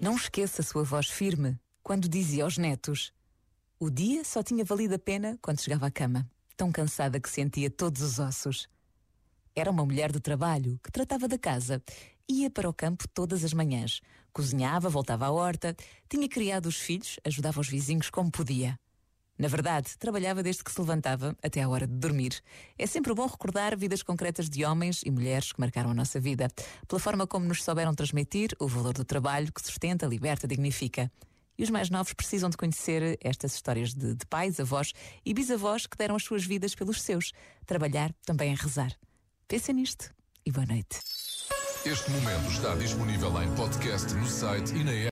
Não esqueça a sua voz firme quando dizia aos netos: O dia só tinha valido a pena quando chegava à cama, tão cansada que sentia todos os ossos. Era uma mulher do trabalho que tratava da casa. Ia para o campo todas as manhãs. Cozinhava, voltava à horta, tinha criado os filhos, ajudava os vizinhos como podia. Na verdade, trabalhava desde que se levantava até à hora de dormir. É sempre bom recordar vidas concretas de homens e mulheres que marcaram a nossa vida, pela forma como nos souberam transmitir o valor do trabalho que sustenta, liberta, dignifica. E os mais novos precisam de conhecer estas histórias de, de pais, avós e bisavós que deram as suas vidas pelos seus. Trabalhar também é rezar. Pense nisto e boa noite. Este momento está disponível em podcast no site e na app.